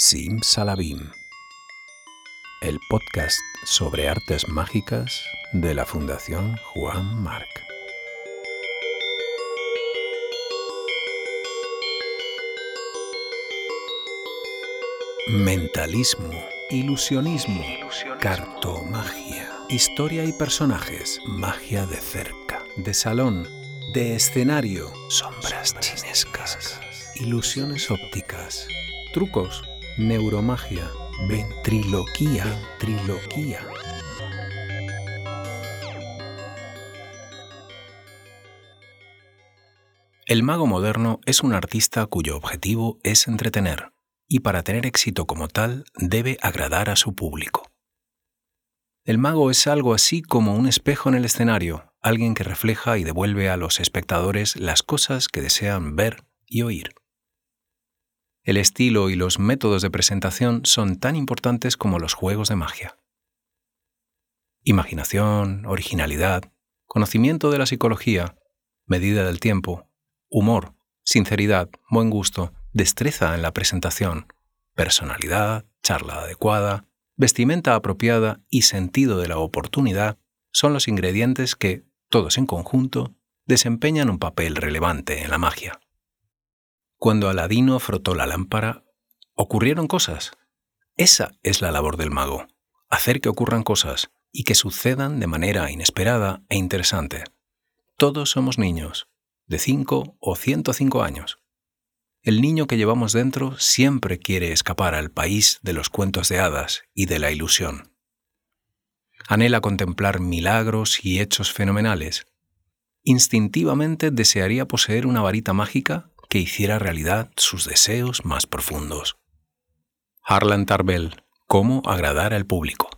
Sim Salabim, el podcast sobre artes mágicas de la Fundación Juan Marc. Mentalismo, ilusionismo, cartomagia, historia y personajes, magia de cerca, de salón, de escenario, sombras chinescas, ilusiones ópticas, trucos, neuromagia, ventriloquía, ventriloquía. El mago moderno es un artista cuyo objetivo es entretener, y para tener éxito como tal debe agradar a su público. El mago es algo así como un espejo en el escenario, alguien que refleja y devuelve a los espectadores las cosas que desean ver y oír. El estilo y los métodos de presentación son tan importantes como los juegos de magia. Imaginación, originalidad, conocimiento de la psicología, medida del tiempo, humor, sinceridad, buen gusto, destreza en la presentación, personalidad, charla adecuada, vestimenta apropiada y sentido de la oportunidad son los ingredientes que, todos en conjunto, desempeñan un papel relevante en la magia. Cuando Aladino frotó la lámpara, ocurrieron cosas. Esa es la labor del mago, hacer que ocurran cosas y que sucedan de manera inesperada e interesante. Todos somos niños, de 5 o 105 años. El niño que llevamos dentro siempre quiere escapar al país de los cuentos de hadas y de la ilusión. Anhela contemplar milagros y hechos fenomenales. Instintivamente desearía poseer una varita mágica que hiciera realidad sus deseos más profundos. Harlan Tarbell, cómo agradar al público.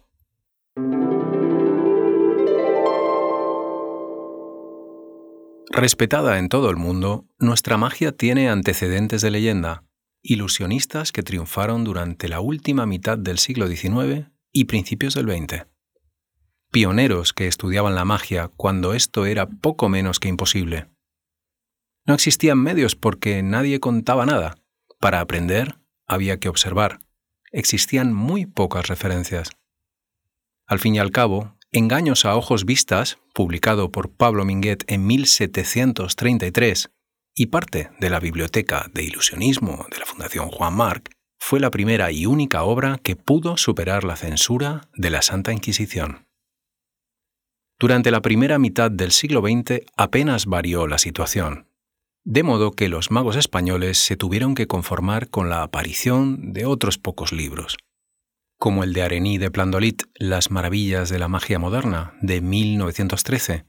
Respetada en todo el mundo, nuestra magia tiene antecedentes de leyenda, ilusionistas que triunfaron durante la última mitad del siglo XIX y principios del XX. Pioneros que estudiaban la magia cuando esto era poco menos que imposible no existían medios porque nadie contaba nada. Para aprender había que observar. Existían muy pocas referencias. Al fin y al cabo, Engaños a ojos vistas, publicado por Pablo Minguet en 1733, y parte de la Biblioteca de Ilusionismo de la Fundación Juan Marc, fue la primera y única obra que pudo superar la censura de la Santa Inquisición. Durante la primera mitad del siglo XX apenas varió la situación de modo que los magos españoles se tuvieron que conformar con la aparición de otros pocos libros, como el de Arení de Plandolit, Las maravillas de la magia moderna, de 1913,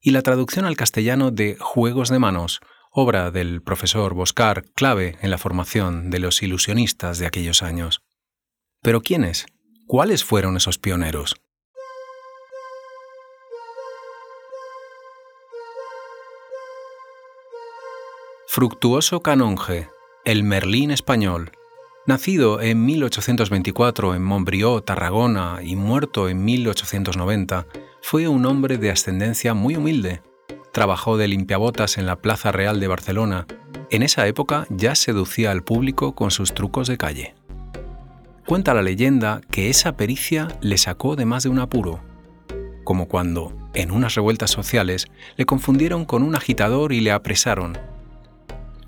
y la traducción al castellano de Juegos de manos, obra del profesor Boscar, clave en la formación de los ilusionistas de aquellos años. Pero ¿quiénes? ¿Cuáles fueron esos pioneros? Fructuoso Canonge, el Merlín español, nacido en 1824 en Montbrió, Tarragona, y muerto en 1890, fue un hombre de ascendencia muy humilde. Trabajó de limpiabotas en la Plaza Real de Barcelona. En esa época ya seducía al público con sus trucos de calle. Cuenta la leyenda que esa pericia le sacó de más de un apuro, como cuando, en unas revueltas sociales, le confundieron con un agitador y le apresaron,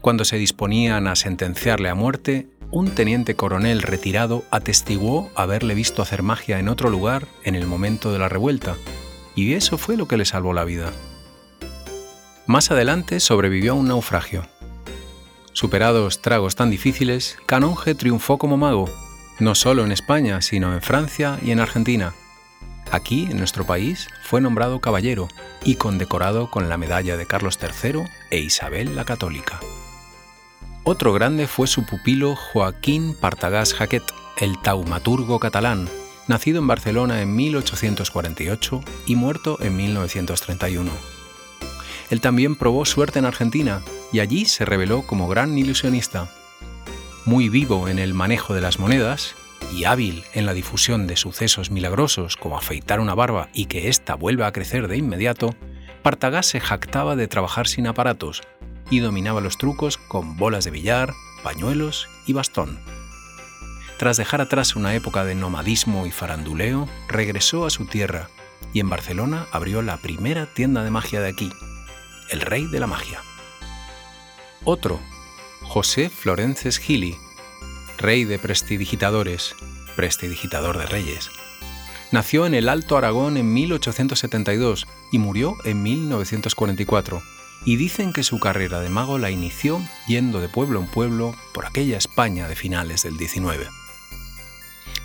cuando se disponían a sentenciarle a muerte, un teniente coronel retirado atestiguó haberle visto hacer magia en otro lugar en el momento de la revuelta, y eso fue lo que le salvó la vida. Más adelante sobrevivió a un naufragio. Superados tragos tan difíciles, Canonge triunfó como mago, no solo en España, sino en Francia y en Argentina. Aquí, en nuestro país, fue nombrado caballero y condecorado con la medalla de Carlos III e Isabel la Católica. Otro grande fue su pupilo Joaquín Partagás Jaquet, el taumaturgo catalán, nacido en Barcelona en 1848 y muerto en 1931. Él también probó suerte en Argentina y allí se reveló como gran ilusionista. Muy vivo en el manejo de las monedas y hábil en la difusión de sucesos milagrosos como afeitar una barba y que ésta vuelva a crecer de inmediato, Partagás se jactaba de trabajar sin aparatos, y dominaba los trucos con bolas de billar, pañuelos y bastón. tras dejar atrás una época de nomadismo y faranduleo, regresó a su tierra y en Barcelona abrió la primera tienda de magia de aquí, el Rey de la Magia. Otro, José Florences Gili, rey de prestidigitadores, prestidigitador de reyes. Nació en el Alto Aragón en 1872 y murió en 1944 y dicen que su carrera de mago la inició yendo de pueblo en pueblo por aquella España de finales del 19.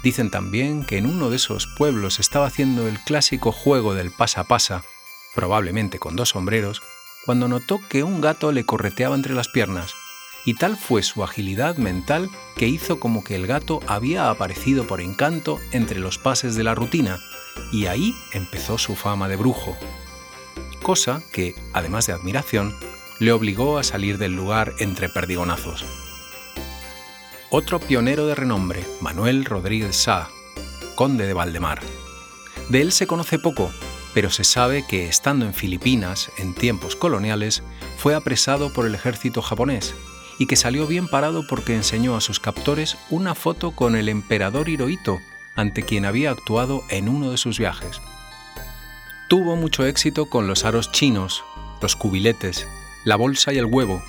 Dicen también que en uno de esos pueblos estaba haciendo el clásico juego del pasa pasa, probablemente con dos sombreros, cuando notó que un gato le correteaba entre las piernas, y tal fue su agilidad mental que hizo como que el gato había aparecido por encanto entre los pases de la rutina, y ahí empezó su fama de brujo, cosa que, además de admiración, le obligó a salir del lugar entre perdigonazos. Otro pionero de renombre, Manuel Rodríguez Sá, conde de Valdemar. De él se conoce poco, pero se sabe que estando en Filipinas en tiempos coloniales, fue apresado por el ejército japonés y que salió bien parado porque enseñó a sus captores una foto con el emperador Hirohito, ante quien había actuado en uno de sus viajes. Tuvo mucho éxito con los aros chinos, los cubiletes, la bolsa y el huevo,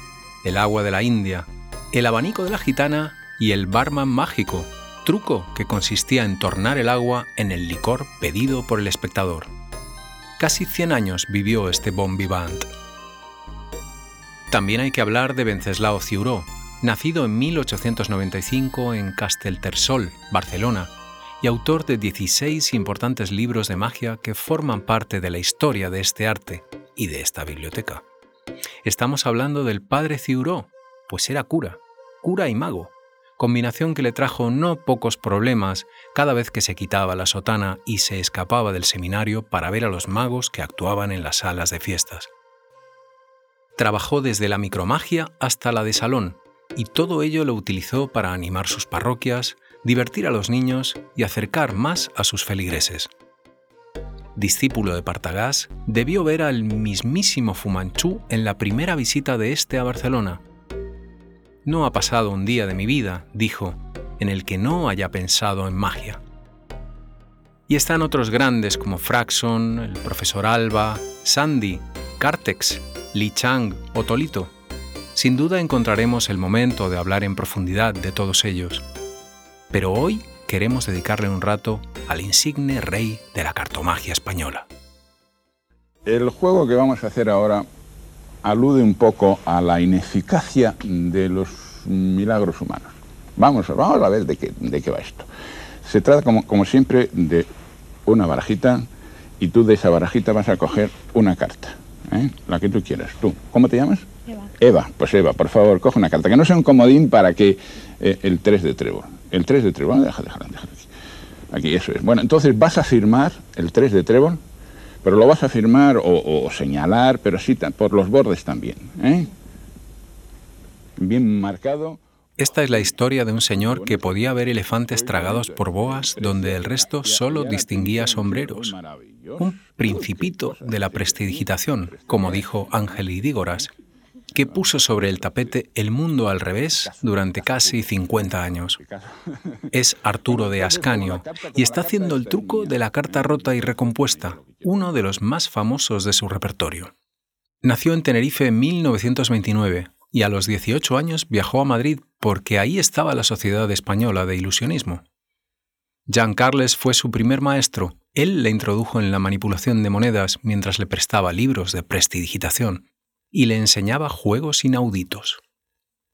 el agua de la India, el abanico de la gitana y el barman mágico, truco que consistía en tornar el agua en el licor pedido por el espectador. Casi 100 años vivió este bon vivant. También hay que hablar de Venceslao Ciuró, nacido en 1895 en Casteltersol, Barcelona, y autor de 16 importantes libros de magia que forman parte de la historia de este arte y de esta biblioteca. Estamos hablando del padre Ciuró, pues era cura, cura y mago, combinación que le trajo no pocos problemas cada vez que se quitaba la sotana y se escapaba del seminario para ver a los magos que actuaban en las salas de fiestas. Trabajó desde la micromagia hasta la de salón, y todo ello lo utilizó para animar sus parroquias, divertir a los niños y acercar más a sus feligreses. Discípulo de Partagás, debió ver al mismísimo Fumanchú en la primera visita de este a Barcelona. No ha pasado un día de mi vida, dijo, en el que no haya pensado en magia. Y están otros grandes como Fraxon, el profesor Alba, Sandy, Cartex, Li Chang o Tolito. Sin duda encontraremos el momento de hablar en profundidad de todos ellos pero hoy queremos dedicarle un rato al insigne rey de la cartomagia española. El juego que vamos a hacer ahora alude un poco a la ineficacia de los milagros humanos. Vamos, vamos a ver de qué, de qué va esto. Se trata, como, como siempre, de una barajita y tú de esa barajita vas a coger una carta, ¿eh? la que tú quieras. ¿Tú? ¿Cómo te llamas? Eva. Eva, pues Eva, por favor, coge una carta, que no sea un comodín para que eh, el 3 de trébol. El 3 de trébol, deja, deja, deja aquí. Aquí, eso es. Bueno, entonces vas a firmar el 3 de trébol, pero lo vas a firmar o, señalar, pero sí por los bordes también. ¿eh? Bien marcado. Esta es la historia de un señor que podía ver elefantes tragados por boas donde el resto solo distinguía sombreros. Un principito de la prestidigitación, como dijo Ángel Idígoras, que puso sobre el tapete el mundo al revés durante casi 50 años. Es Arturo de Ascanio y está haciendo el truco de la carta rota y recompuesta, uno de los más famosos de su repertorio. Nació en Tenerife en 1929 y a los 18 años viajó a Madrid porque ahí estaba la Sociedad Española de Ilusionismo. Jean Carles fue su primer maestro. Él le introdujo en la manipulación de monedas mientras le prestaba libros de prestidigitación y le enseñaba juegos inauditos.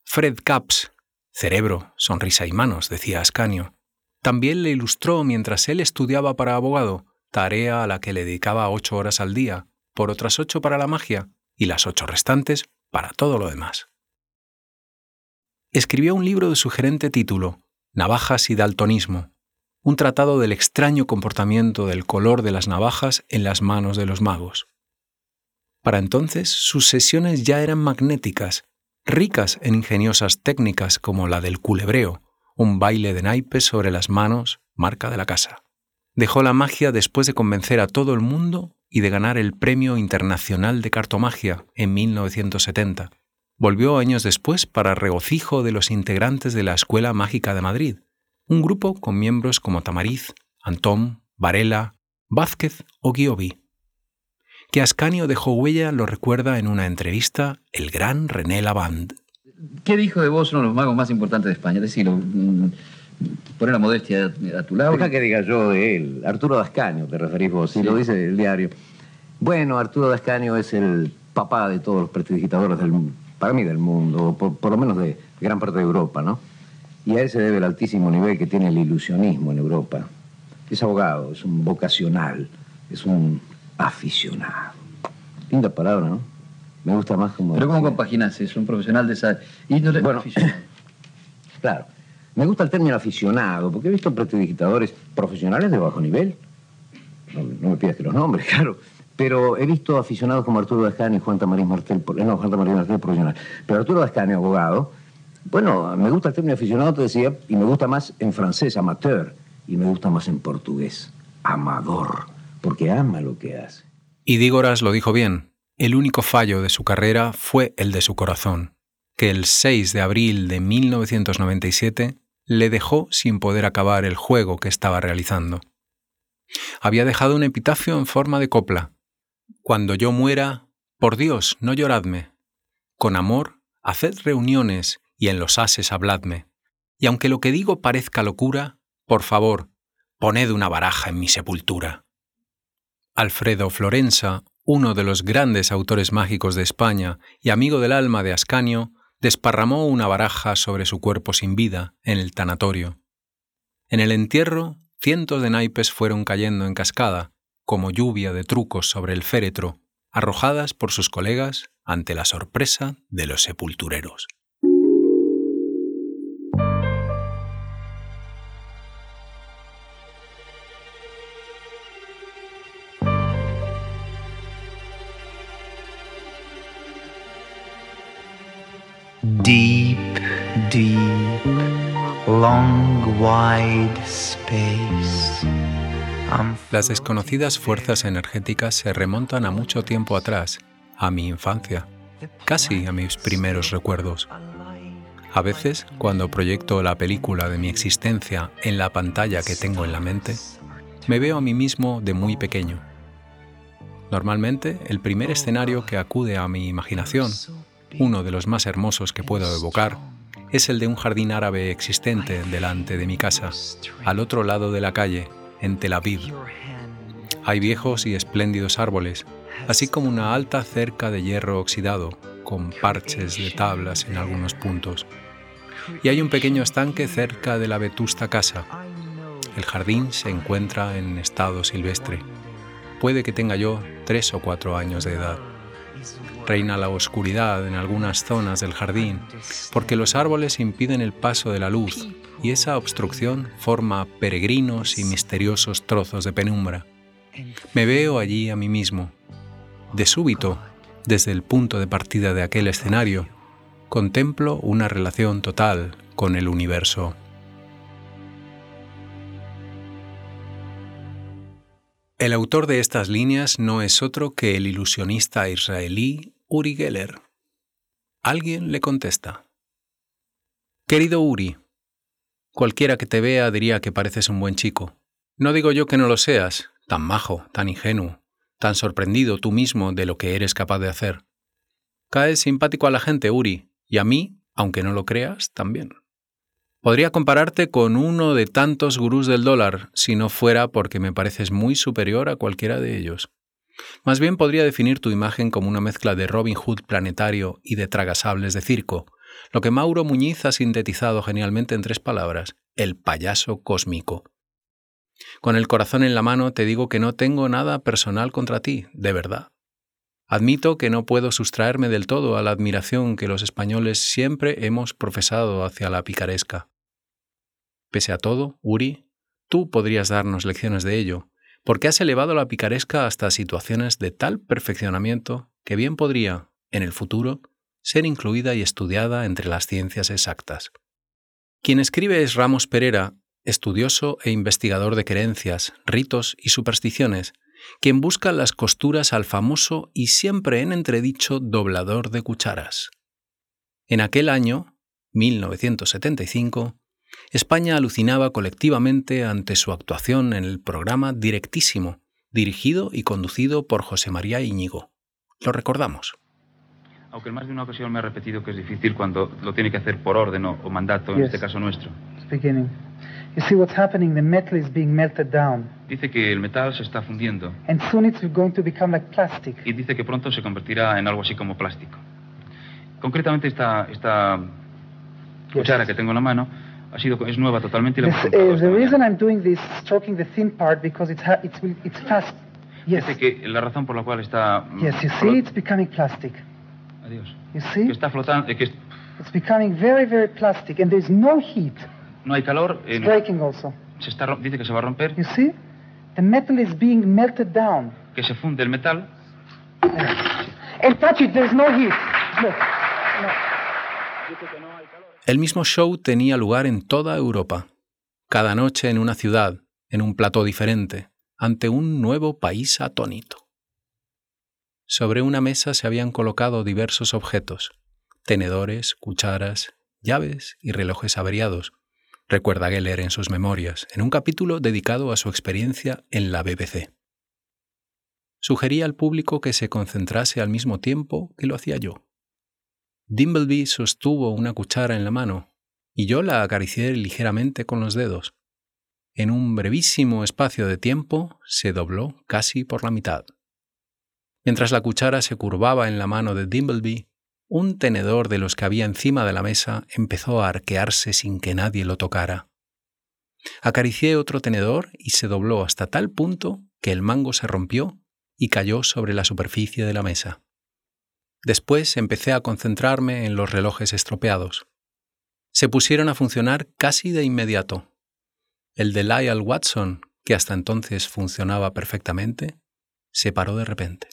Fred Capps, cerebro, sonrisa y manos, decía Ascanio, también le ilustró mientras él estudiaba para abogado, tarea a la que le dedicaba ocho horas al día, por otras ocho para la magia y las ocho restantes para todo lo demás. Escribió un libro de sugerente título, Navajas y Daltonismo, un tratado del extraño comportamiento del color de las navajas en las manos de los magos. Para entonces sus sesiones ya eran magnéticas, ricas en ingeniosas técnicas como la del culebreo, un baile de naipes sobre las manos, marca de la casa. Dejó la magia después de convencer a todo el mundo y de ganar el Premio Internacional de Cartomagia en 1970. Volvió años después para regocijo de los integrantes de la Escuela Mágica de Madrid, un grupo con miembros como Tamariz, Antón, Varela, Vázquez o Guiobi. Que Ascanio dejó huella lo recuerda en una entrevista el gran René Lavand. ¿Qué dijo de vos uno de los magos más importantes de España? Decirlo, mm, poner la modestia a tu lado. Deja que diga yo de él. Arturo Dascanio, te referís vos, si lo dice el diario. Bueno, Arturo Dascanio es el papá de todos los prestidigitadores del para mí del mundo, por, por lo menos de gran parte de Europa, ¿no? Y a él se debe el altísimo nivel que tiene el ilusionismo en Europa. Es abogado, es un vocacional, es un aficionado. Linda palabra, ¿no? Me gusta más como... Pero ¿cómo compaginas eso? Un profesional de esa índole Bueno, aficionado. Claro. Me gusta el término aficionado, porque he visto prestidigitadores profesionales de bajo nivel. No, no me pidas que los nombres, claro. Pero he visto aficionados como Arturo Dascanio y Juan Tamariz Martel, por- no, Juan Tamariz Martel profesional. Pero Arturo Dascanio, abogado, bueno, me gusta el término aficionado, te decía, y me gusta más en francés, amateur, y me gusta más en portugués, amador, porque ama lo que hace. Y Dígoras lo dijo bien, el único fallo de su carrera fue el de su corazón, que el 6 de abril de 1997 le dejó sin poder acabar el juego que estaba realizando. Había dejado un epitafio en forma de copla. Cuando yo muera, por Dios, no lloradme. Con amor, haced reuniones y en los ases habladme. Y aunque lo que digo parezca locura, por favor, poned una baraja en mi sepultura. Alfredo Florensa, uno de los grandes autores mágicos de España y amigo del alma de Ascanio, desparramó una baraja sobre su cuerpo sin vida en el tanatorio. En el entierro, cientos de naipes fueron cayendo en cascada, como lluvia de trucos sobre el féretro, arrojadas por sus colegas ante la sorpresa de los sepultureros. Las desconocidas fuerzas energéticas se remontan a mucho tiempo atrás, a mi infancia, casi a mis primeros recuerdos. A veces, cuando proyecto la película de mi existencia en la pantalla que tengo en la mente, me veo a mí mismo de muy pequeño. Normalmente, el primer escenario que acude a mi imaginación, uno de los más hermosos que puedo evocar, es el de un jardín árabe existente delante de mi casa, al otro lado de la calle, en Tel Aviv. Hay viejos y espléndidos árboles, así como una alta cerca de hierro oxidado, con parches de tablas en algunos puntos. Y hay un pequeño estanque cerca de la vetusta casa. El jardín se encuentra en estado silvestre. Puede que tenga yo tres o cuatro años de edad. Reina la oscuridad en algunas zonas del jardín, porque los árboles impiden el paso de la luz y esa obstrucción forma peregrinos y misteriosos trozos de penumbra. Me veo allí a mí mismo. De súbito, desde el punto de partida de aquel escenario, contemplo una relación total con el universo. El autor de estas líneas no es otro que el ilusionista israelí Uri Geller. Alguien le contesta. Querido Uri, cualquiera que te vea diría que pareces un buen chico. No digo yo que no lo seas, tan majo, tan ingenuo, tan sorprendido tú mismo de lo que eres capaz de hacer. Caes simpático a la gente, Uri, y a mí, aunque no lo creas, también. Podría compararte con uno de tantos gurús del dólar, si no fuera porque me pareces muy superior a cualquiera de ellos. Más bien podría definir tu imagen como una mezcla de Robin Hood planetario y de tragasables de circo, lo que Mauro Muñiz ha sintetizado genialmente en tres palabras, el payaso cósmico. Con el corazón en la mano te digo que no tengo nada personal contra ti, de verdad. Admito que no puedo sustraerme del todo a la admiración que los españoles siempre hemos profesado hacia la picaresca. Pese a todo, Uri, tú podrías darnos lecciones de ello, porque has elevado la picaresca hasta situaciones de tal perfeccionamiento que bien podría, en el futuro, ser incluida y estudiada entre las ciencias exactas. Quien escribe es Ramos Pereira, estudioso e investigador de creencias, ritos y supersticiones, quien busca las costuras al famoso y siempre en entredicho doblador de cucharas. En aquel año, 1975, España alucinaba colectivamente ante su actuación en el programa Directísimo, dirigido y conducido por José María Íñigo. Lo recordamos. Aunque en más de una ocasión me ha repetido que es difícil cuando lo tiene que hacer por orden o, o mandato, en este caso nuestro. Beginning. You see what's happening? The metal is being melted down, Dice que el metal se está fundiendo and soon it's going to become like plastic. y dice que pronto se convertirá en algo así como plástico. Concretamente esta, esta cuchara que tengo en la mano ha sido, es nueva totalmente y la hemos esta the reason mañana. I'm doing this, stroking the thin part, because it's ha- it's will- it's fast. Yes, Dice que la razón por la cual está... mm, yes. You see, it's becoming plastic. Adiós. You Que see, está flotando, eh, que es- it's becoming very, very plastic, and there's no heat. no hay calor, eh, It's breaking also. se está, dice que se va a romper, You see, the metal is being melted down. que se funde el metal And touch it. There's no heat. Look. No. El mismo show tenía lugar en toda Europa, cada noche en una ciudad, en un plató diferente, ante un nuevo país atónito. Sobre una mesa se habían colocado diversos objetos, tenedores, cucharas, llaves y relojes averiados, recuerda Geller en sus memorias, en un capítulo dedicado a su experiencia en la BBC. Sugería al público que se concentrase al mismo tiempo que lo hacía yo. Dimbleby sostuvo una cuchara en la mano y yo la acaricié ligeramente con los dedos. En un brevísimo espacio de tiempo se dobló casi por la mitad. Mientras la cuchara se curvaba en la mano de Dimbleby, un tenedor de los que había encima de la mesa empezó a arquearse sin que nadie lo tocara. Acaricié otro tenedor y se dobló hasta tal punto que el mango se rompió y cayó sobre la superficie de la mesa. Después empecé a concentrarme en los relojes estropeados. Se pusieron a funcionar casi de inmediato. El de Lyle Watson, que hasta entonces funcionaba perfectamente, se paró de repente.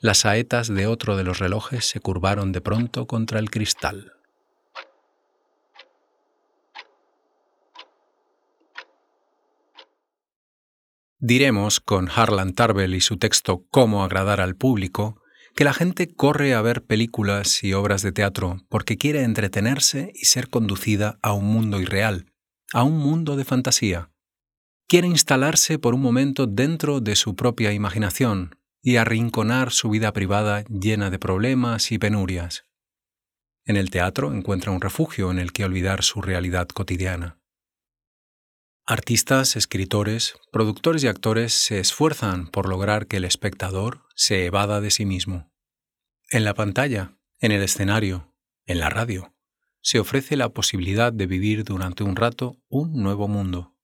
Las saetas de otro de los relojes se curvaron de pronto contra el cristal. Diremos, con Harlan Tarbell y su texto Cómo agradar al público, que la gente corre a ver películas y obras de teatro porque quiere entretenerse y ser conducida a un mundo irreal, a un mundo de fantasía. Quiere instalarse por un momento dentro de su propia imaginación y arrinconar su vida privada llena de problemas y penurias. En el teatro encuentra un refugio en el que olvidar su realidad cotidiana. Artistas, escritores, productores y actores se esfuerzan por lograr que el espectador se evada de sí mismo. En la pantalla, en el escenario, en la radio, se ofrece la posibilidad de vivir durante un rato un nuevo mundo.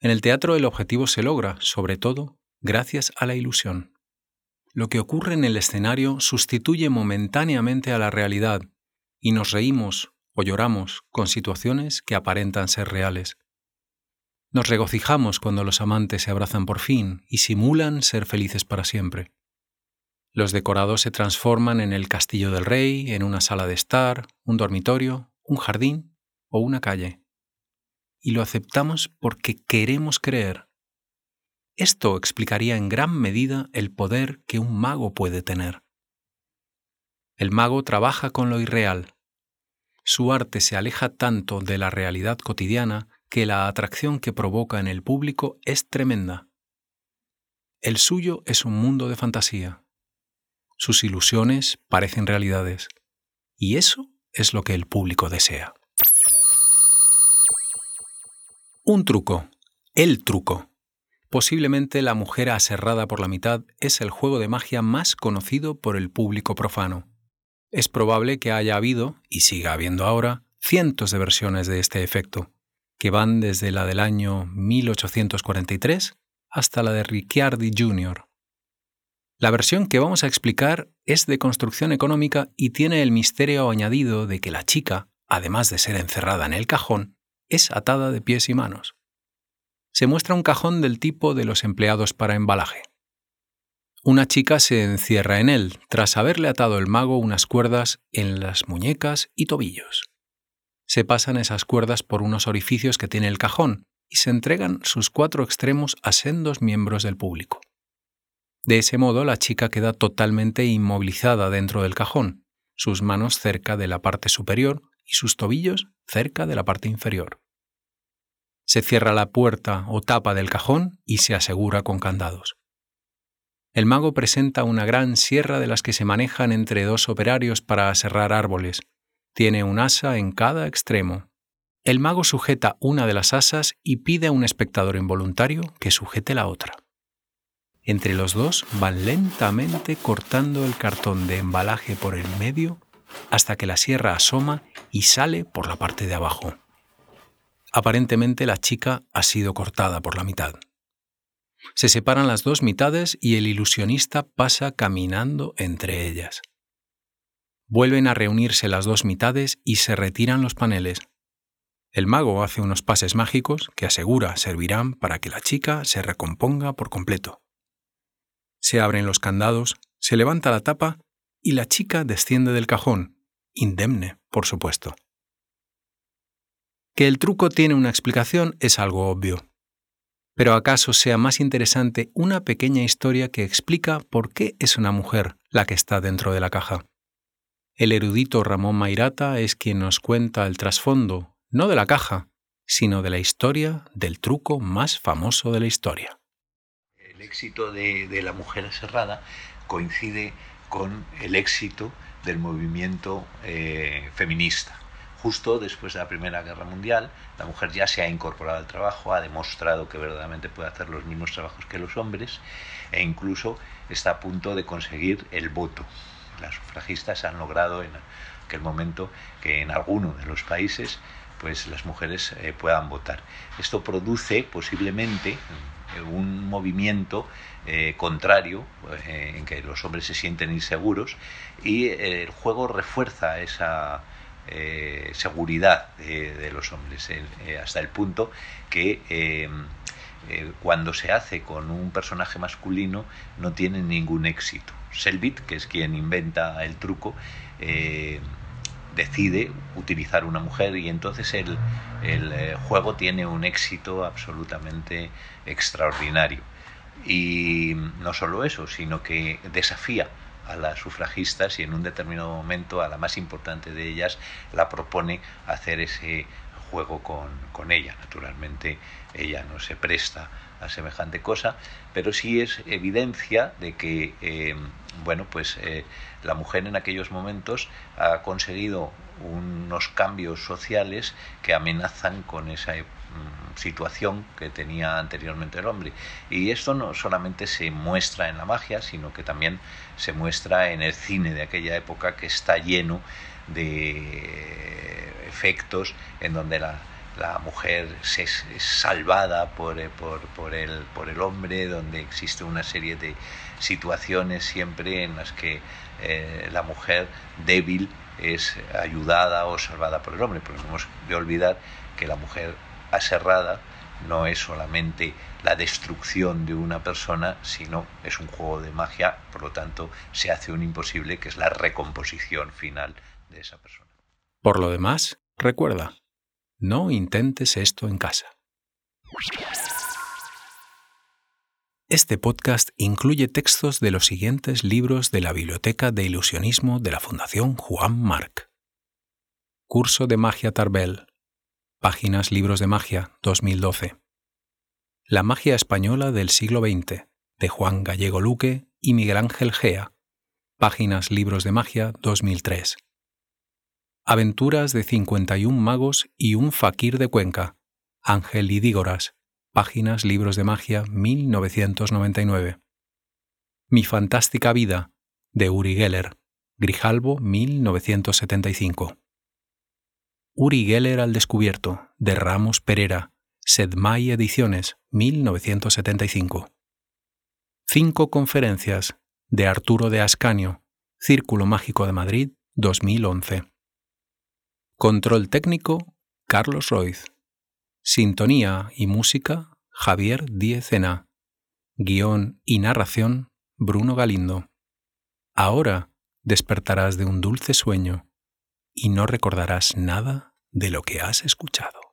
En el teatro el objetivo se logra, sobre todo, gracias a la ilusión. Lo que ocurre en el escenario sustituye momentáneamente a la realidad y nos reímos o lloramos con situaciones que aparentan ser reales. Nos regocijamos cuando los amantes se abrazan por fin y simulan ser felices para siempre. Los decorados se transforman en el castillo del rey, en una sala de estar, un dormitorio, un jardín o una calle. Y lo aceptamos porque queremos creer. Esto explicaría en gran medida el poder que un mago puede tener. El mago trabaja con lo irreal. Su arte se aleja tanto de la realidad cotidiana que la atracción que provoca en el público es tremenda. El suyo es un mundo de fantasía. Sus ilusiones parecen realidades. Y eso es lo que el público desea. Un truco. El truco. Posiblemente la mujer aserrada por la mitad es el juego de magia más conocido por el público profano. Es probable que haya habido, y siga habiendo ahora, cientos de versiones de este efecto, que van desde la del año 1843 hasta la de Ricciardi Jr. La versión que vamos a explicar es de construcción económica y tiene el misterio añadido de que la chica, además de ser encerrada en el cajón, es atada de pies y manos. Se muestra un cajón del tipo de los empleados para embalaje. Una chica se encierra en él tras haberle atado el mago unas cuerdas en las muñecas y tobillos. Se pasan esas cuerdas por unos orificios que tiene el cajón y se entregan sus cuatro extremos a sendos miembros del público. De ese modo la chica queda totalmente inmovilizada dentro del cajón, sus manos cerca de la parte superior y sus tobillos cerca de la parte inferior. Se cierra la puerta o tapa del cajón y se asegura con candados. El mago presenta una gran sierra de las que se manejan entre dos operarios para aserrar árboles. Tiene un asa en cada extremo. El mago sujeta una de las asas y pide a un espectador involuntario que sujete la otra. Entre los dos van lentamente cortando el cartón de embalaje por el medio hasta que la sierra asoma y sale por la parte de abajo. Aparentemente la chica ha sido cortada por la mitad. Se separan las dos mitades y el ilusionista pasa caminando entre ellas. Vuelven a reunirse las dos mitades y se retiran los paneles. El mago hace unos pases mágicos que asegura servirán para que la chica se recomponga por completo. Se abren los candados, se levanta la tapa y la chica desciende del cajón, indemne, por supuesto. Que el truco tiene una explicación es algo obvio. Pero acaso sea más interesante una pequeña historia que explica por qué es una mujer la que está dentro de la caja. El erudito Ramón Mairata es quien nos cuenta el trasfondo, no de la caja, sino de la historia del truco más famoso de la historia el éxito de, la mujer cerrada coincide con el éxito del movimiento eh, feminista. Justo después de la Primera Guerra Mundial, la mujer ya se ha incorporado al trabajo, ha demostrado que verdaderamente puede hacer los mismos trabajos que los hombres e incluso está a punto de conseguir el voto. Las sufragistas han logrado en aquel momento que en alguno de los países pues las mujeres eh, puedan votar. Esto produce posiblemente eh, un movimiento eh, contrario en que los hombres se sienten inseguros y el juego refuerza esa seguridad de los hombres hasta el punto que cuando se hace con un personaje masculino no tiene ningún éxito. Selbit, que es quien inventa el truco, decide utilizar una mujer y entonces el, eh, juego tiene un éxito absolutamente extraordinario. Y no solo eso, sino que desafía a las sufragistas y en un determinado momento a la más importante de ellas la propone hacer ese juego con, ella. Naturalmente ella no se presta a semejante cosa, pero sí es evidencia de que eh, bueno, pues eh, la mujer en aquellos momentos ha conseguido unos cambios sociales que amenazan con esa mm, situación que tenía anteriormente el hombre. Y esto no solamente se muestra en la magia, sino que también se muestra en el cine de aquella época que está lleno de efectos en donde la, la mujer es, salvada por, eh, por, por, el, por el hombre, donde existe una serie de situaciones siempre en las que eh, la mujer débil es ayudada o salvada por el hombre, porque no hemos de olvidar que la mujer aserrada no es solamente la destrucción de una persona, sino es un juego de magia, por lo tanto se hace un imposible que es la recomposición final de esa persona. Por lo demás, recuerda, no intentes esto en casa. Este podcast incluye textos de los siguientes libros de la Biblioteca de Ilusionismo de la Fundación Juan Marc. Curso de Magia Tarbell. Páginas Libros de Magia 2012. La magia española del siglo XX, de Juan Gallego Luque y Miguel Ángel Gea. Páginas Libros de Magia 2003. Aventuras de 51 magos y un faquir de Cuenca, Ángel y Dígoras, páginas Libros de Magia 1999. Mi fantástica vida, de Uri Geller, Grijalbo 1975. Uri Geller al descubierto, de Ramos Pereira, Sedmay Ediciones 1975. Cinco conferencias, de Arturo de Ascanio, Círculo Mágico de Madrid 2011. Control técnico, Carlos Roiz. Sintonía y música, Javier Diezena. Guión y narración, Bruno Galindo. Ahora despertarás de un dulce sueño y no recordarás nada de lo que has escuchado.